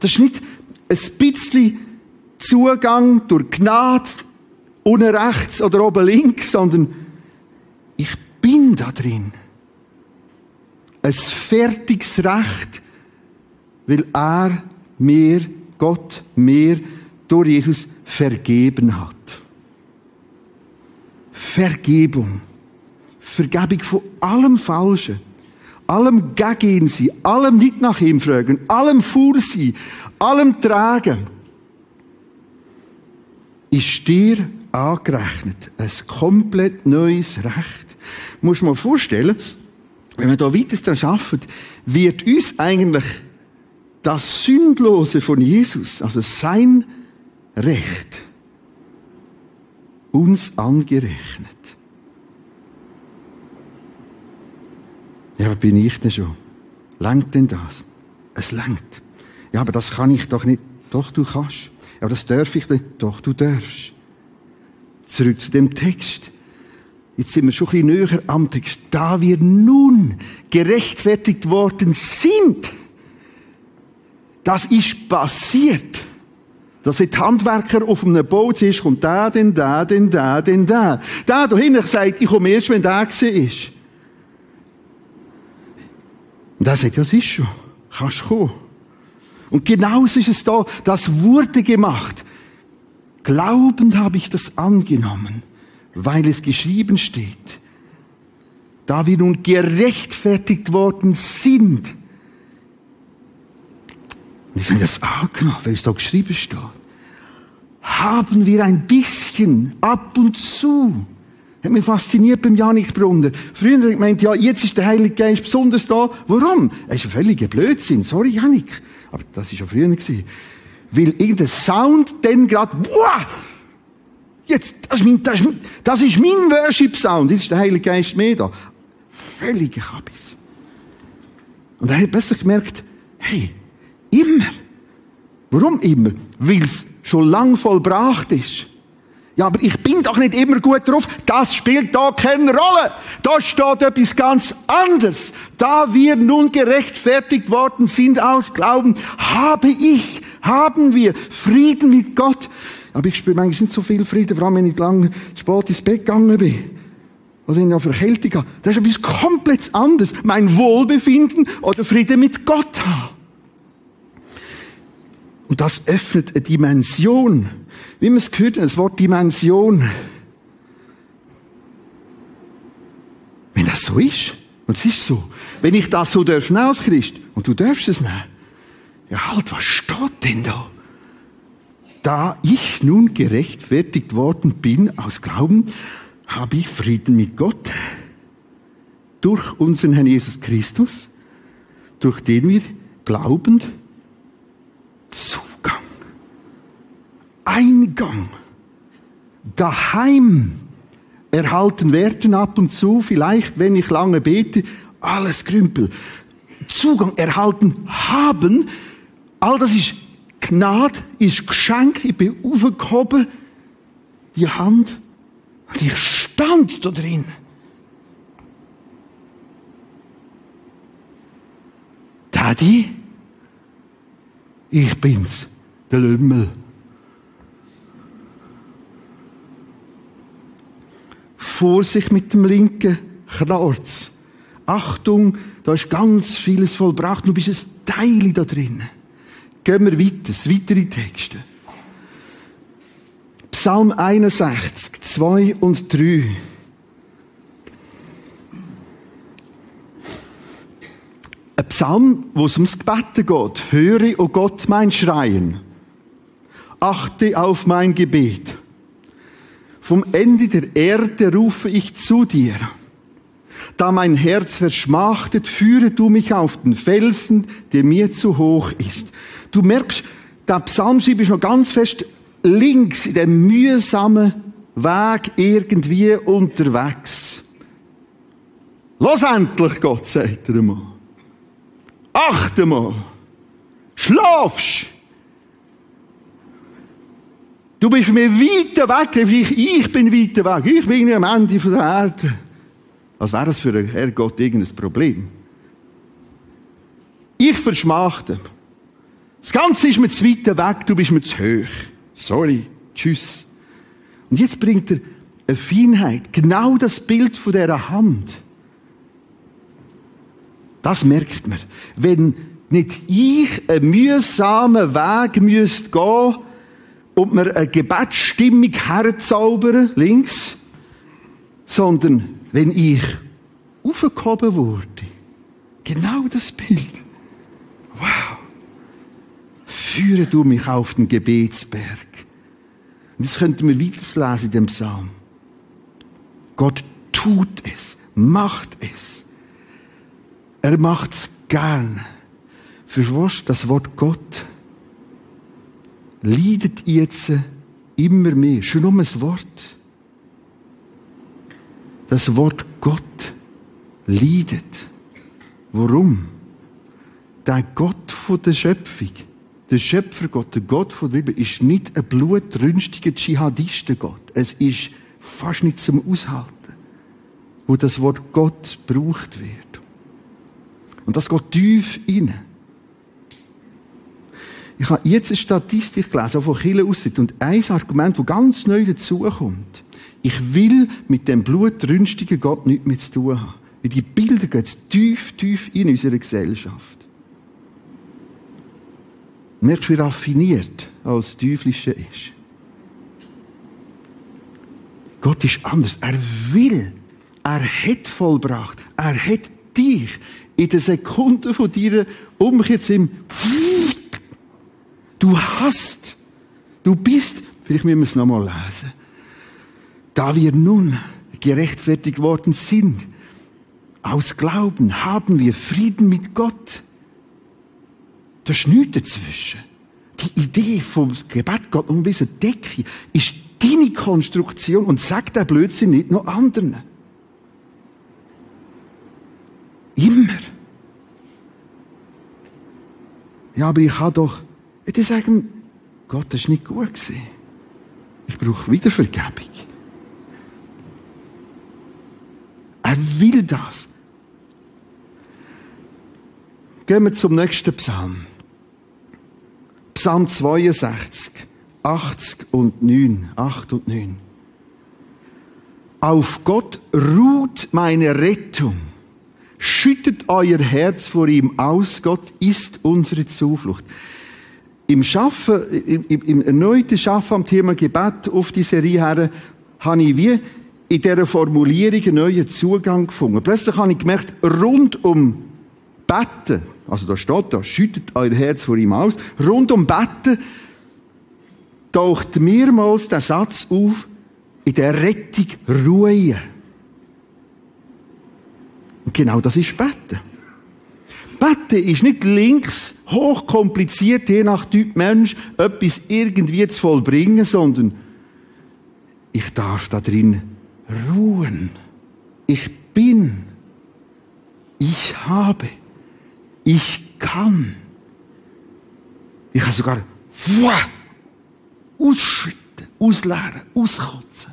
Das ist nicht ein bisschen Zugang durch Gnade, unten rechts oder oben links, sondern ich bin da drin. Ein fertiges Recht, weil er mir, Gott mir, durch Jesus vergeben hat. Vergebung. Vergebung von allem Falschen. Allem gegen ihn sein. Allem nicht nach ihm fragen. Allem faul sein. Allem tragen. Ist dir angerechnet. Ein komplett neues Recht. Muss man vorstellen, wenn wir da weiter daran arbeiten, wird uns eigentlich das Sündlose von Jesus, also sein Recht, uns angerechnet. Ja, aber bin ich denn schon? Langt denn das? Es langt. Ja, aber das kann ich doch nicht. Doch, du kannst. Ja, aber das darf ich nicht. Doch, du darfst. Zurück zu dem Text. Jetzt sind wir schon ein bisschen näher am Text. Da wir nun gerechtfertigt worden sind, das ist passiert. Dass die Handwerker auf einem Boot ist, kommt da, denn da, denn da, denn da. Da, da hinten sagt, ich komme erst, wenn der ist. Und er sagt, ja, es ist schon. Kannst kommen. Und genauso ist es da. Das wurde gemacht. Glaubend habe ich das angenommen, weil es geschrieben steht. Da wir nun gerechtfertigt worden sind, wir sind das angenommen, weil es da geschrieben steht. Haben wir ein bisschen ab und zu. Hat mich fasziniert beim Janik Brunner. Früher hat gemeint, ja, jetzt ist der Heilige Geist besonders da. Warum? Es ist ein völliger Blödsinn. Sorry, Janik. Aber das ist ja früher gewesen. Weil irgendein Sound dann gerade, wow! Jetzt, das ist mein, das ist mein, das ist mein Worship-Sound. Jetzt ist der Heilige Geist mehr da. Völliger Kabis. Und er hat plötzlich gemerkt, hey, Immer. Warum immer? Weil es schon lang vollbracht ist. Ja, aber ich bin doch nicht immer gut drauf. Das spielt da keine Rolle. Da steht etwas ganz anderes. Da wir nun gerechtfertigt worden sind aus Glauben, habe ich, haben wir Frieden mit Gott. Aber ich spüre manchmal nicht so viel Frieden, vor allem wenn ich lange spät ins Bett gegangen bin. Oder wenn ich auf Erkältung habe. Das ist etwas komplett anderes. Mein Wohlbefinden oder Frieden mit Gott. Und das öffnet eine Dimension. Wie man es gehört, das Wort Dimension. Wenn das so ist, und es ist so, wenn ich das so darf nehmen als Christ, und du darfst es nehmen, ja halt, was steht denn da? Da ich nun gerechtfertigt worden bin aus Glauben, habe ich Frieden mit Gott durch unseren Herrn Jesus Christus, durch den wir glaubend Zugang, Eingang, daheim. Erhalten werden ab und zu, vielleicht wenn ich lange bete, alles Krümpel. Zugang erhalten haben, all das ist Gnade, ist Geschenk, ich bin aufgehoben, die Hand. Und ich stand da drin. Daddy, ich bin's, der Lümmel. Vorsicht mit dem linken Knorz. Achtung, da ist ganz vieles vollbracht. Du bist ein Teil da drin. Gehen wir weiter, weitere Texte. Psalm 61, 2 und 3. Ein Psalm, wo es ums Gebeten geht. Höre, o oh Gott, mein Schreien. Achte auf mein Gebet. Vom Ende der Erde rufe ich zu dir. Da mein Herz verschmachtet, führe du mich auf den Felsen, der mir zu hoch ist. Du merkst, der Psalmschreiber ist noch ganz fest links in dem mühsamen Weg irgendwie unterwegs. Los endlich, Gott, sagt er mal. Achte mal. Schlafst. Du bist mir weiter weg, ich, ich bin weiter weg. Ich bin am Ende der Erde. Was wäre das für ein Herrgott irgendein Problem? Ich verschmachte. Das Ganze ist mir zu weit weg, du bist mir zu hoch. Sorry, tschüss. Und jetzt bringt er eine Feinheit, genau das Bild von dieser Hand. Das merkt man. Wenn nicht ich einen mühsamen Weg müsste gehen und mir eine Gebetsstimmung herzaubern, links, sondern wenn ich aufgehoben wurde. Genau das Bild. Wow. Führe du mich auf den Gebetsberg. Und das könnten wir weiterlesen in dem Psalm. Gott tut es, macht es. Er macht es gern. Verstehst das Wort Gott leidet jetzt immer mehr. Schon um ein Wort. Das Wort Gott leidet. Warum? Der Gott von der Schöpfung, der Schöpfergott, der Gott von der Bibel, ist nicht ein blutrünstiger Dschihadistengott. Es ist fast nicht zum Aushalten, wo das Wort Gott gebraucht wird. Und das geht tief rein. Ich habe jetzt eine Statistik gelesen, von Chile aussieht. Und ein Argument, das ganz neu dazukommt. Ich will mit dem blutrünstigen Gott nichts mehr zu tun haben. Weil die Bilder gehen tief, tief in unsere Gesellschaft. Merkst du, wie raffiniert als Teuflische ist? Gott ist anders. Er will. Er hat vollbracht. Er hat dich in der Sekunde von deiner Umkehr im Du hast. Du bist. Vielleicht müssen wir es nochmal lesen. Da wir nun gerechtfertigt worden sind, aus Glauben haben wir Frieden mit Gott. Da ist nichts dazwischen. Die Idee vom Gebet Gott um diese Decke ist deine Konstruktion und sagt der Blödsinn nicht noch anderen. Immer. Ja, aber ich habe doch, ich sagen, Gott, das ist nicht gut gewesen. Ich brauche wieder Vergebung. Er will das. Gehen wir zum nächsten Psalm. Psalm 62, 80 und 9. 8 und 9. Auf Gott ruht meine Rettung. Schüttet euer Herz vor ihm aus. Gott ist unsere Zuflucht. Im Schaffen, im, im erneuten Schaffen am Thema Gebet auf die Serie her, habe ich wie in dieser Formulierung einen neuen Zugang gefunden. Plötzlich habe ich gemerkt, rund um Betten, also da steht da, schüttet euer Herz vor ihm aus, rund um Betten taucht mehrmals der Satz auf, in der Rettung ruhen. Und genau das ist Betten. Betten ist nicht links hochkompliziert, je nach Typ Mensch, etwas irgendwie zu vollbringen, sondern ich darf da drin ruhen. Ich bin. Ich habe. Ich kann. Ich kann sogar ausschütten. ausleeren, auskotzen.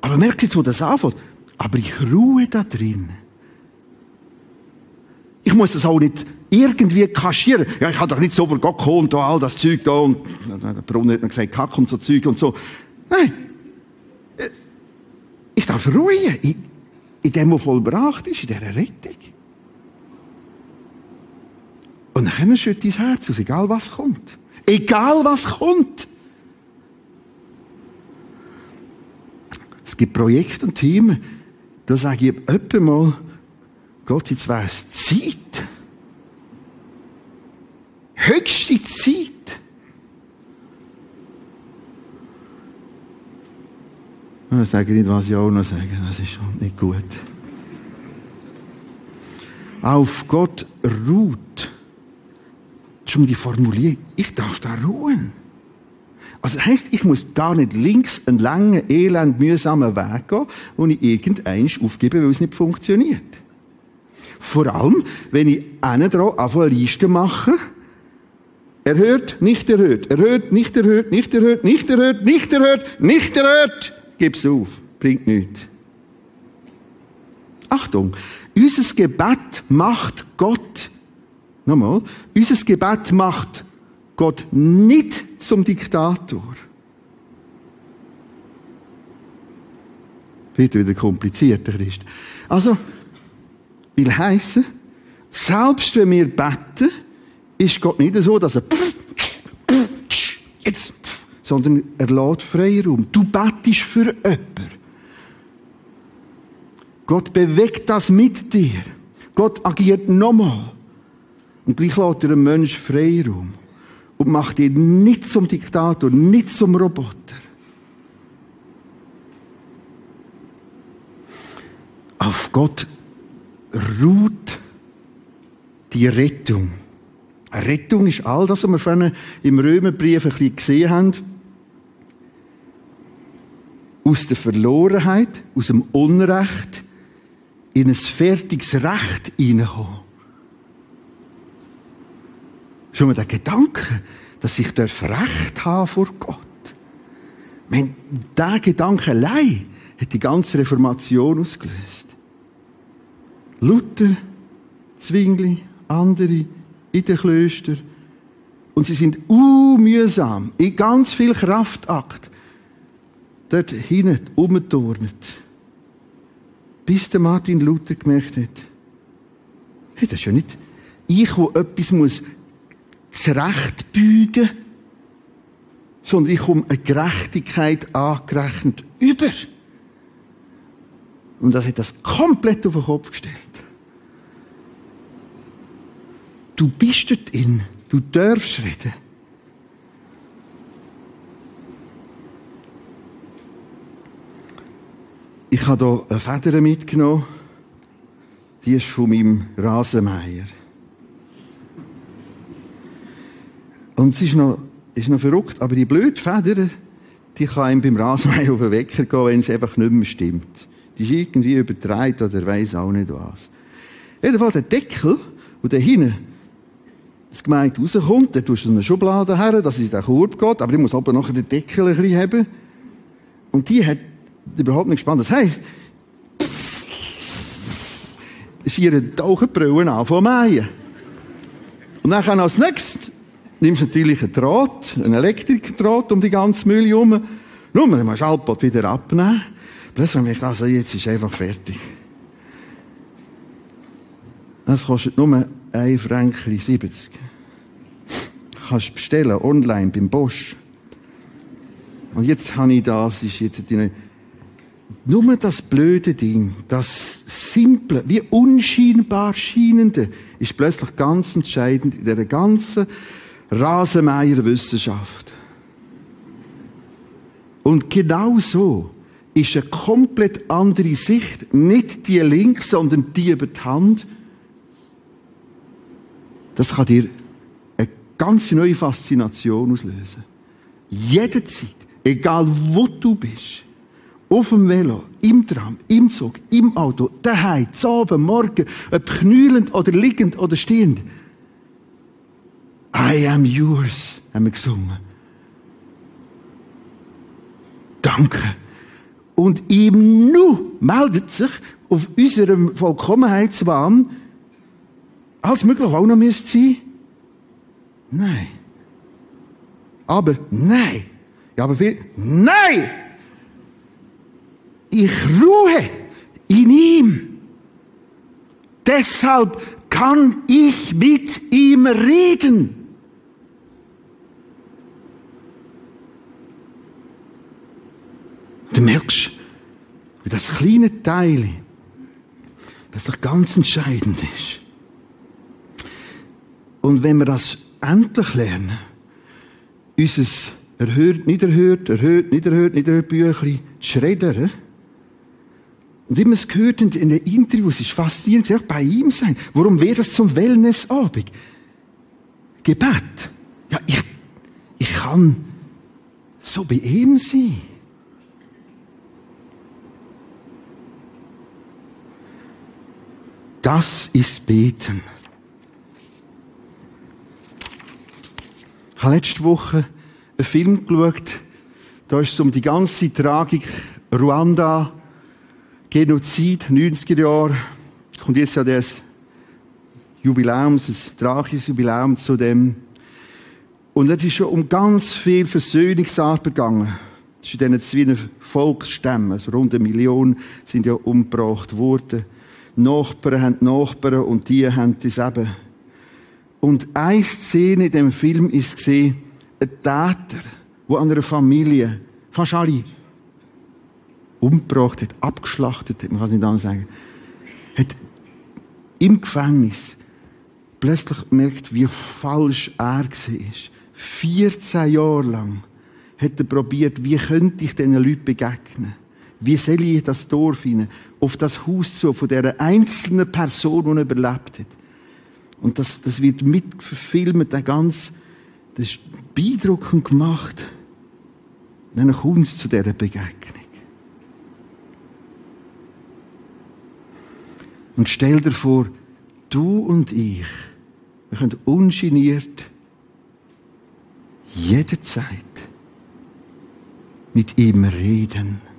Aber merkt jetzt, wo das anfängt? Aber ich ruhe da drin. Ich muss das auch nicht irgendwie kaschieren. Ja, ich habe doch nicht so viel Gott und all das Zeug da und der Brunnen hat mir gesagt, Kack und so Zeug und so. Nein. Ich darf ruhen in, in dem, was vollbracht ist, in dieser Rettung. Und dann schüttet dein Herz aus, egal was kommt. Egal was kommt. Es gibt Projekte und Themen, da sage ich öppe mal, Gott, jetzt wäre es Zeit. Höchste Zeit. Ich sage nicht, was ich auch noch sage, das ist schon nicht gut. Auf Gott ruht. Schon die Formulierung, ich darf da ruhen. Also das heisst, ich muss da nicht links einen langen, elend, mühsamen Weg gehen, wo ich irgendeins aufgebe, weil es nicht funktioniert. Vor allem, wenn ich einen dran eine Liste mache, erhört, nicht erhört, erhört, nicht erhört, nicht erhört, nicht erhört, nicht erhört, nicht erhört, gib's auf, bringt nichts. Achtung, unser Gebet macht Gott, nochmal, unser Gebet macht Gott nicht zum Diktator. Wird wieder komplizierter, Christ. Also, will heißen, selbst wenn wir beten, ist Gott nicht so, dass er jetzt, sondern er lädt Freiraum. Du betest für jemanden. Gott bewegt das mit dir. Gott agiert nochmal. Und gleich lädt er einem Menschen Freiraum. Und macht ihn nicht zum Diktator, nicht zum Roboter. Auf Gott ruht die Rettung. Rettung ist all das, was wir vorhin im Römerbrief ein bisschen gesehen haben. Aus der Verlorenheit, aus dem Unrecht, in ein fertiges Recht hineinkommen. Schon mal der Gedanke, dass ich Recht haben vor Gott. Meine, dieser Gedanke allein hat die ganze Reformation ausgelöst. Luther, Zwingli, andere in den Klöstern. Und sie sind unmühsam, in ganz viel Kraftakt, dort hinten umgeturnet. Bis der Martin Luther gemerkt hat, hey, das ist ja nicht ich, wo etwas muss zurechtbügen, sondern ich komme eine Gerechtigkeit angerechnet über. Und das hat das komplett auf den Kopf gestellt. Du bist dort in. Du darfst reden. Ich habe hier eine Feder mitgenommen. Die ist von meinem Rasenmeier. Und es ist noch, ist noch verrückt, aber die blöde Feder, die kann einem beim Rasenmeier auf den Wecker gehen, wenn es einfach nicht mehr stimmt. Die ist irgendwie übertreibt oder weiss auch nicht was. Jedenfalls der Deckel, und der hinten das Gemeinde rauskommt, dann tust du eine Schublade her, dass es in den Korb geht, aber die muss aber nachher den Deckel ein bisschen haben. Und die hat überhaupt nicht gespannt. Das heisst, es vier Tauchenbrillen an von Mähen. Und dann kann als nächstes nimmst natürlich einen Draht, einen Elektrikdraht um die ganze Mühle herum. Nur, dann musst du Alpot wieder abnehmen. Plötzlich habe ich also jetzt ist einfach fertig. Das kostet nur 1 Franken 70. Kannst du bestellen, online, beim Bosch. Und jetzt habe ich das, ist jetzt die, nur das blöde Ding, das simple, wie unscheinbar scheinende, ist plötzlich ganz entscheidend in der ganzen Rasenmeier-Wissenschaft. Und genau so ist eine komplett andere Sicht, nicht die links, sondern die über die Hand, das kann dir eine ganz neue Faszination auslösen. Jederzeit, egal wo du bist, auf dem Velo, im Tram, im Zug, im Auto, daheim, zu Abend, morgen, ob knüllend oder liegend oder stehend. I am yours, haben wir gesungen. Danke. Und ihm nur meldet sich auf unserem Vollkommenheitswahn alles möglich auch noch müsste sein? Nein. Aber nein. Ja, aber viel, nein! Ich ruhe in ihm. Deshalb kann ich mit ihm reden. Du merkst, wie das kleine Teil, das doch ganz entscheidend ist. Und wenn wir das endlich lernen, unser erhört, nicht erhört, erhört, nicht erhört, nicht erhört Büchlein zu schreddern, und wir es gehört in den Interviews, ist faszinierend, auch bei ihm sein. Warum wäre das zum Wellnessabend? Gebet. Ja, ich, ich kann so bei ihm sein. Das ist Beten. Ich habe letzte Woche einen Film geschaut, da ist es um die ganze Tragik Ruanda, Genozid, 90er Jahre, kommt jetzt ja das Jubiläum, das tragische Jubiläum zu dem. Und es ist schon um ganz viel Versöhnungsarbeit gegangen. Es ist in diesen zwei Volksstämmen, also rund eine Million sind ja umgebracht worden. Nachbarn haben Nachbarn und die haben das eben. Und eine Szene in dem Film ist gesehen, ein Täter, der an einer Familie, fast alle, umgebracht hat, abgeschlachtet hat, man kann es nicht anders sagen, hat im Gefängnis plötzlich gemerkt, wie falsch er war. 14 Jahre lang hat er probiert, wie könnte ich diesen Leuten begegnen? Wie soll ich das Dorf hinein, auf das Haus zu, von dieser einzelnen Person, die überlebt hat? Und das, das wird mitverfilmt, der ganz, das ist beeindruckend gemacht. dann kommt es zu dieser Begegnung. Und stell dir vor, du und ich, wir können ungeniert jederzeit mit ihm reden.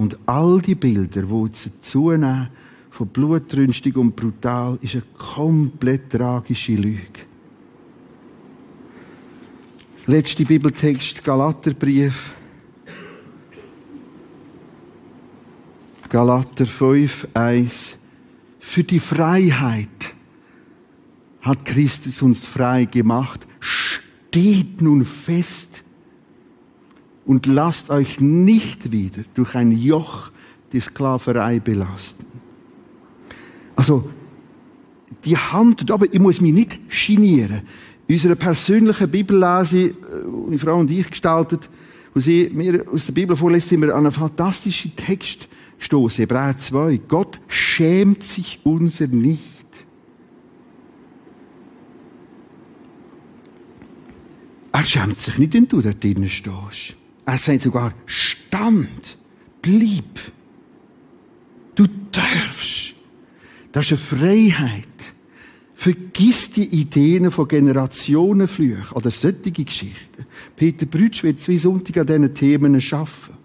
Und all die Bilder, die jetzt zunehmen, von blutrünstig und brutal, ist eine komplett tragische Lüge. Letzte Bibeltext, Galaterbrief. Galater 5, 1. Für die Freiheit hat Christus uns frei gemacht. Steht nun fest und lasst euch nicht wieder durch ein Joch die Sklaverei belasten. Also, die Hand, aber ich muss mich nicht genieren. Unsere persönliche Bibellese, äh, die Frau und ich gestaltet, wo sie mir aus der Bibel vorlässt, sind wir an einen fantastischen Text gestoßen. Hebräer 2. Gott schämt sich unser nicht. Er schämt sich nicht, wenn du da drinnen stehst. Er sagt sogar, stand, blieb. Du darfst. Das ist eine Freiheit. Vergiss die Ideen von Generationenflüchen oder solche Geschichten. Peter Brütsch wird zwei Sonntage an diesen Themen arbeiten.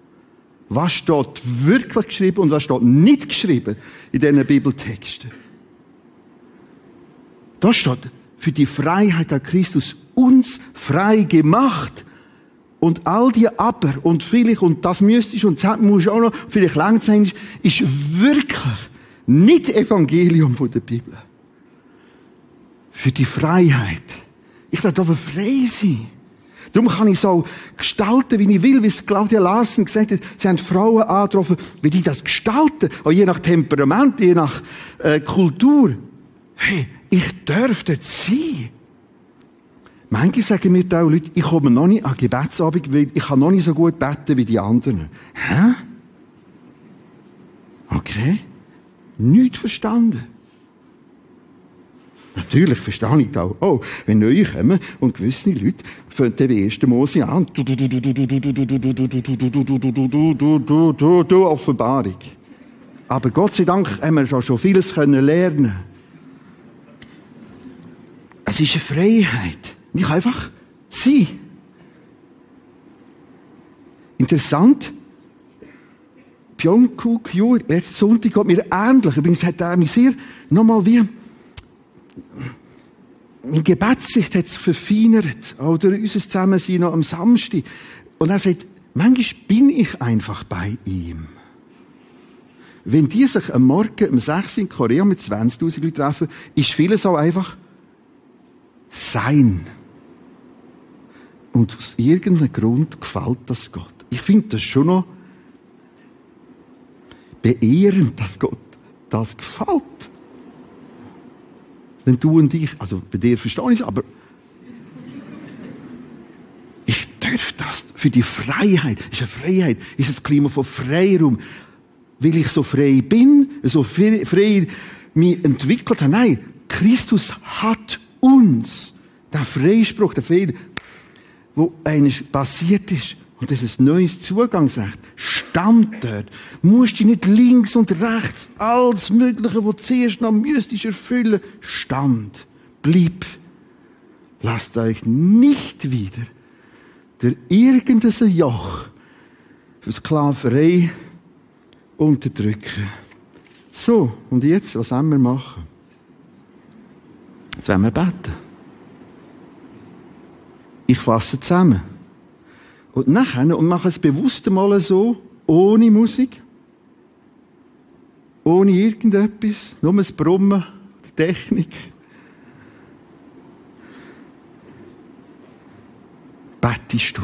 Was steht wirklich geschrieben und was steht nicht geschrieben in diesen Bibeltexten? Da steht, für die Freiheit hat Christus uns frei gemacht. Und all die Aber und vielleicht und das müsstest und das musst du auch noch, vielleicht lang sein, ist wirklich nicht Evangelium von der Bibel. Für die Freiheit. Ich darf frei sein. Darum kann ich so gestalten, wie ich will, wie es Claudia Larsen gesagt hat. Sie haben Frauen angetroffen, wie die das gestalten. Auch je nach Temperament, je nach äh, Kultur. Hey, ich darf dort sein. Manche sagen mir die auch Leute, ich komme noch nicht an Gebetsabend, weil ich kann noch nicht so gut beten wie die anderen. Hä? Okay. Nicht verstanden. Natürlich verstehe ich das auch. Oh, wenn neue kommen und gewisse Leute fangen dann wie 1. Mose an. Offenbarung. Aber Gott sei Dank haben wir schon vieles lernen können. Es ist eine Freiheit. Ich kann einfach sein. Interessant, Pyeongkuk, Ju, letzten Sonntag geht mir ähnlich. Übrigens hat er mich sehr, nochmal wie, meine Gebetssicht hat sich verfeinert. Oder unser Zusammensein noch am Samstag. Und er sagt, manchmal bin ich einfach bei ihm. Wenn die sich am Morgen um 6 in Korea mit 20.000 Leuten treffen, ist vieles auch einfach sein. Und aus irgendeinem Grund gefällt das Gott. Ich finde das schon noch beehrend, dass Gott das gefällt. Wenn du und ich, also bei dir verstehe ich es, aber ich darf das für die Freiheit, ist eine Freiheit, ist ein Klima von Freiraum, weil ich so frei bin, so frei mich entwickelt habe. Nein, Christus hat uns der Freispruch, der Fehler, wo eines passiert ist, und das ist ein neues Zugangsrecht, stand dort. Musst dich nicht links und rechts, alles Mögliche, was zuerst noch müsstest erfüllen, stand. Blieb. Lasst euch nicht wieder der irgendein Joch für Sklaverei unterdrücken. So, und jetzt, was wollen wir machen? Jetzt wollen wir beten. Ich fasse zusammen. Und nachher, und mache es bewusst mal so, ohne Musik, ohne irgendetwas, nur das Brummen, die Technik. Bettest du.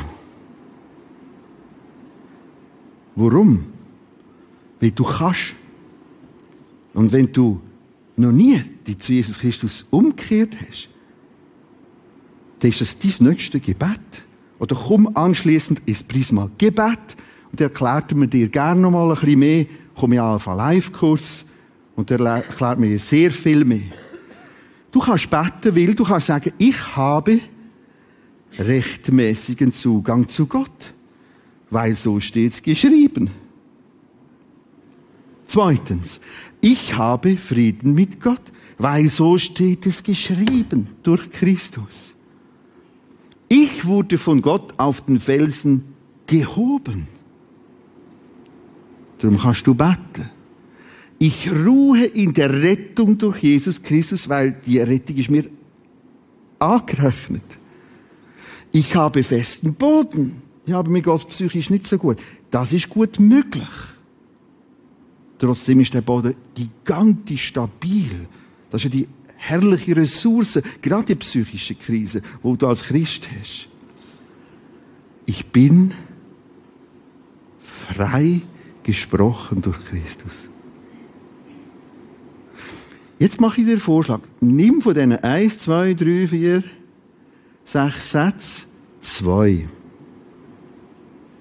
Warum? Weil du kannst. Und wenn du noch nie die zu Jesus Christus umgekehrt hast, dann ist das dein nächstes Gebet. Oder komm anschließend ins Prisma Gebet und erklärt mir dir gerne noch mal ein bisschen mehr. Komm in Alpha Live-Kurs und er erklärt mir sehr viel mehr. Du kannst beten, weil du kannst sagen, ich habe rechtmäßigen Zugang zu Gott. Weil so steht's geschrieben. Zweitens, ich habe Frieden mit Gott, weil so steht es geschrieben durch Christus. Ich wurde von Gott auf den Felsen gehoben. Darum kannst du beten. Ich ruhe in der Rettung durch Jesus Christus, weil die Rettung ist mir angerechnet. Ich habe festen Boden. Ja, aber mir geht's psychisch nicht so gut. Das ist gut möglich. Trotzdem ist der Boden gigantisch stabil. Das ist ja die herrliche Ressource, gerade die psychische Krise, wo du als Christ hast. Ich bin frei gesprochen durch Christus. Jetzt mache ich dir einen Vorschlag. Nimm von diesen 1, 2, 3, 4, 6 Sätzen zwei.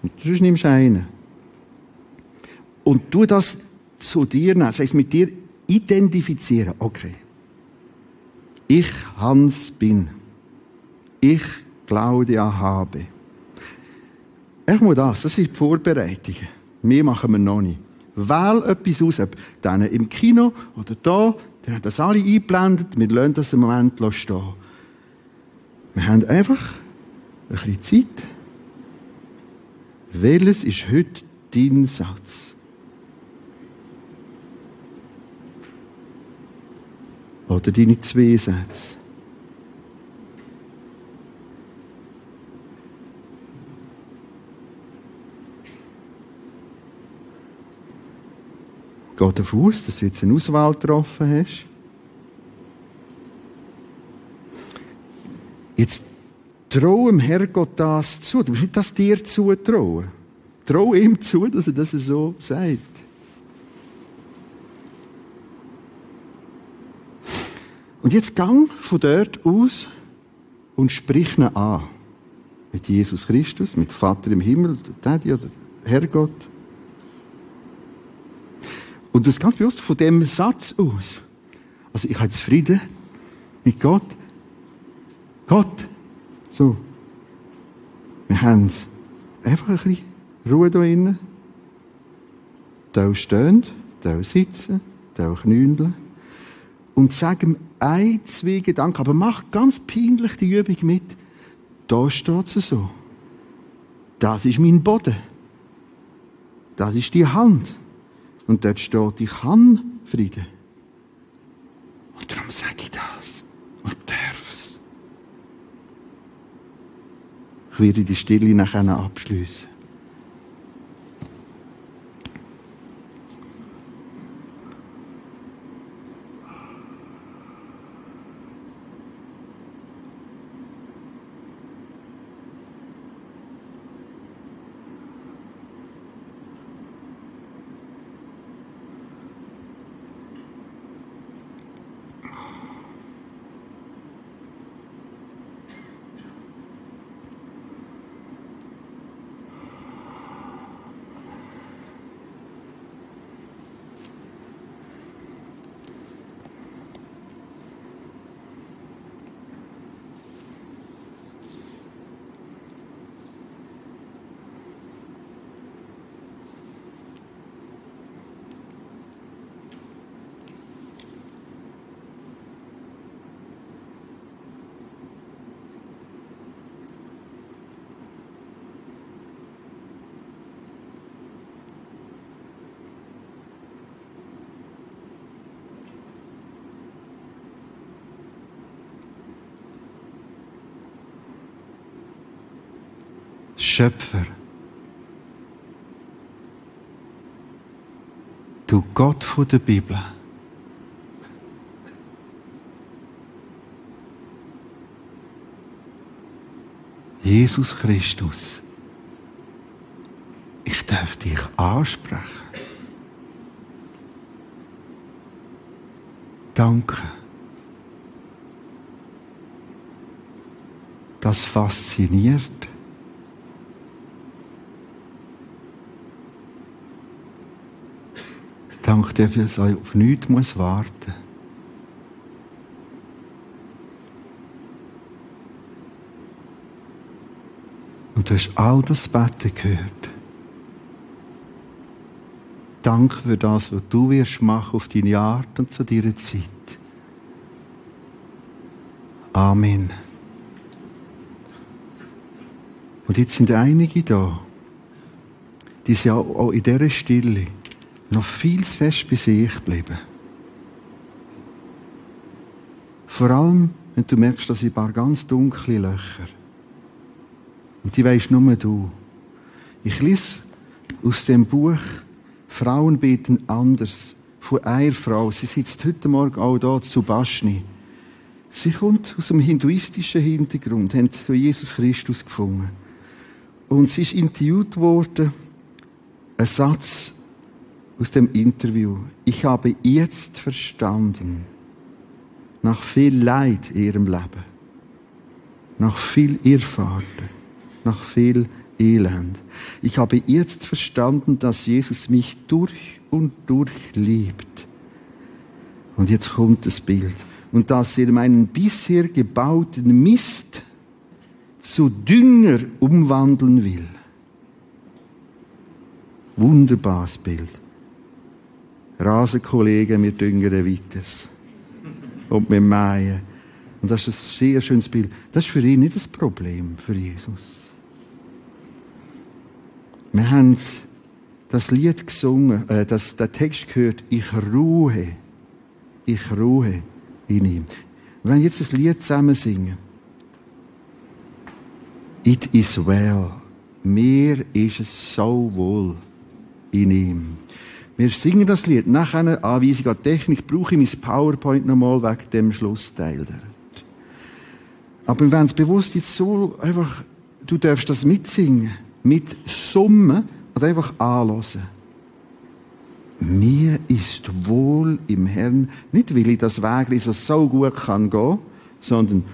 Und sonst nimmst du einen. Und tu das zu dir nehmen. Das heisst, mit dir identifizieren. Okay. Ich Hans bin. Ich Claudia habe. Ich muss das. Das sind die Vorbereitungen. Mehr machen wir noch nicht. Wähl etwas aus, ob dann im Kino oder da. Dann hat das alle eingeblendet. Wir lassen das im Moment stehen. Wir haben einfach ein bisschen Zeit. Welches ist heute dein Satz? Oder deine zwei Sätze? Geh davon aus, dass du jetzt eine Auswahl getroffen hast. Jetzt trau dem Herrgott das zu. Du musst nicht das dir zutrauen. Trau ihm zu, dass er das so sagt. Und jetzt gang von dort aus und sprich ihn an. Mit Jesus Christus, mit Vater im Himmel, Daddy oder Herrgott. Und das ganz bewusst von dem Satz aus. Also ich habe jetzt Frieden mit Gott. Gott. So. Wir haben einfach ein bisschen Ruhe da innen. Da stehen, da sitzen, da knündeln. Und sagen ein, zwei Gedanken, aber mach ganz peinlich die Übung mit. Da steht es so. Das ist mein Boden. Das ist die Hand. Und dort steht, ich habe Frieden. Und darum sage ich das. Und darf. Ich werde die Stille nachher abschließen. Schöpfer. Du Gott von der Bibel. Jesus Christus. Ich darf dich ansprechen. Danke. Das fasziniert. Dank dir, dass ich auf nichts muss warten Und du hast all das Betten gehört. Danke für das, was du wirst machen auf deine Art und zu deiner Zeit. Amen. Und jetzt sind einige da, die sind auch in dieser Stille noch viel zu fest bei sich geblieben. Vor allem, wenn du merkst, dass ein paar ganz dunkle Löcher. Und die weisst nur du. Ich lese aus dem Buch Frauen beten anders von einer Frau. Sie sitzt heute Morgen auch da zu Baschni. Sie kommt aus einem hinduistischen Hintergrund, hat zu Jesus Christus gefunden. Und sie ist interviewt worden. Ein Satz, aus dem Interview. Ich habe jetzt verstanden, nach viel Leid in ihrem Leben, nach viel Irrfahrten, nach viel Elend. Ich habe jetzt verstanden, dass Jesus mich durch und durch liebt. Und jetzt kommt das Bild. Und dass er meinen bisher gebauten Mist zu Dünger umwandeln will. Wunderbares Bild. Rasenkollegen, wir düngern weiter. Und wir mähen. Und das ist ein sehr schönes Bild. Das ist für ihn nicht das Problem, für Jesus. Wir haben das Lied gesungen, äh, das, der Text gehört, ich ruhe, ich ruhe in ihm. Wir werden jetzt das Lied zusammen singen. It is well. Mir ist es so wohl in ihm. Wir singen das Lied. Nach einer Anweisung an Technik brauche ich mein PowerPoint nochmal wegen dem Schlussteil. Aber wir werden es bewusst jetzt so einfach, du darfst das mitsingen, mit Summen und einfach anlassen. Mir ist wohl im Herrn, nicht weil ich das Weg so, so gut kann gehen, sondern